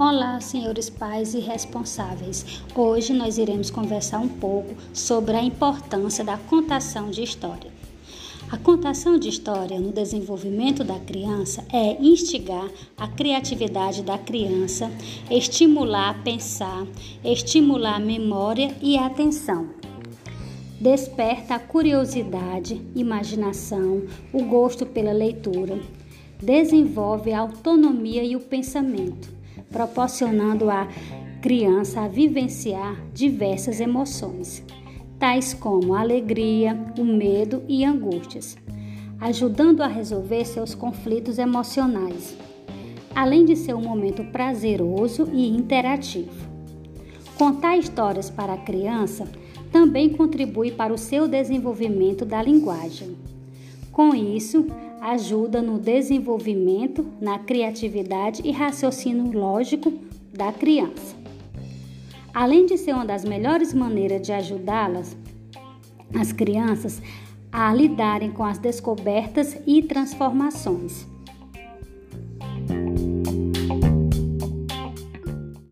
Olá, senhores pais e responsáveis. Hoje nós iremos conversar um pouco sobre a importância da contação de história. A contação de história no desenvolvimento da criança é instigar a criatividade da criança, estimular a pensar, estimular a memória e a atenção. Desperta a curiosidade, imaginação, o gosto pela leitura. Desenvolve a autonomia e o pensamento proporcionando à criança a vivenciar diversas emoções, tais como alegria, o medo e angústias, ajudando a resolver seus conflitos emocionais, além de ser um momento prazeroso e interativo. Contar histórias para a criança também contribui para o seu desenvolvimento da linguagem. Com isso, ajuda no desenvolvimento, na criatividade e raciocínio lógico da criança. Além de ser uma das melhores maneiras de ajudá-las, as crianças a lidarem com as descobertas e transformações.